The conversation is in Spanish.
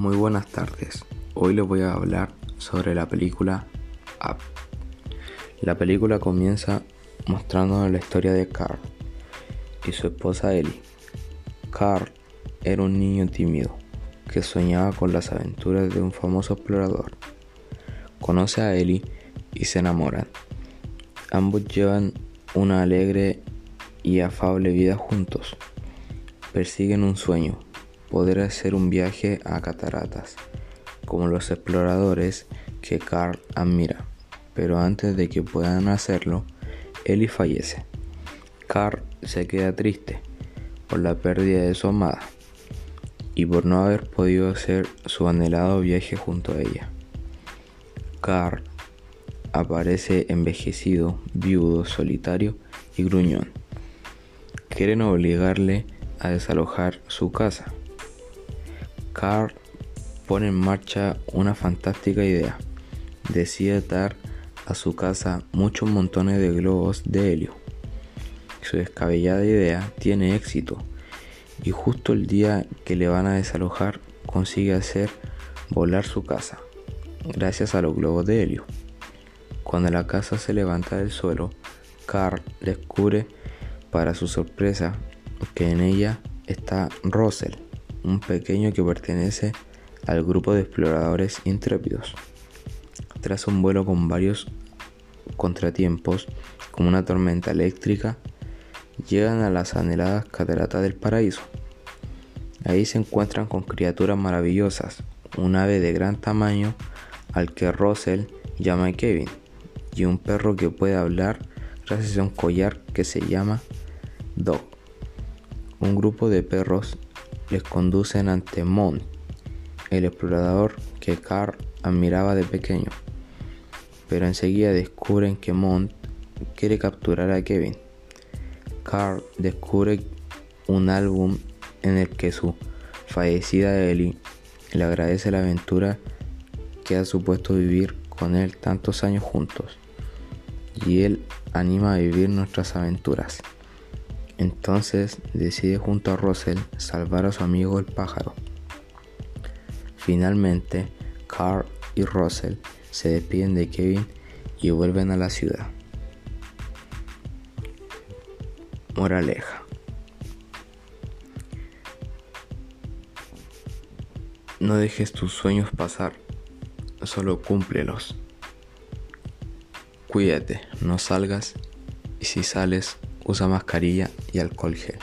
Muy buenas tardes. Hoy les voy a hablar sobre la película Up. La película comienza mostrándonos la historia de Carl y su esposa Ellie. Carl era un niño tímido que soñaba con las aventuras de un famoso explorador. Conoce a Ellie y se enamoran. Ambos llevan una alegre y afable vida juntos. Persiguen un sueño, poder hacer un viaje a cataratas, como los exploradores que Carl admira. Pero antes de que puedan hacerlo, Ellie fallece. Carl se queda triste por la pérdida de su amada y por no haber podido hacer su anhelado viaje junto a ella. Carl aparece envejecido, viudo, solitario y gruñón. Quieren obligarle a desalojar su casa. Carl pone en marcha una fantástica idea. Decide dar a su casa muchos montones de globos de helio. Su descabellada idea tiene éxito y justo el día que le van a desalojar consigue hacer volar su casa gracias a los globos de helio. Cuando la casa se levanta del suelo, Carl descubre para su sorpresa que en ella está Russell, un pequeño que pertenece al grupo de exploradores intrépidos. Tras un vuelo con varios contratiempos, como una tormenta eléctrica, llegan a las anheladas cataratas del paraíso. Ahí se encuentran con criaturas maravillosas, un ave de gran tamaño al que Russell llama Kevin, y un perro que puede hablar gracias a un collar que se llama Dog. Un grupo de perros les conducen ante Mont, el explorador que Carl admiraba de pequeño. Pero enseguida descubren que Mont quiere capturar a Kevin. Carl descubre un álbum en el que su fallecida Ellie le agradece la aventura que ha supuesto vivir con él tantos años juntos y él anima a vivir nuestras aventuras. Entonces decide junto a Russell salvar a su amigo el pájaro. Finalmente, Carl y Russell se despiden de Kevin y vuelven a la ciudad. Moraleja. No dejes tus sueños pasar, solo cúmplelos. Cuídate, no salgas y si sales usa mascarilla y alcohol gel.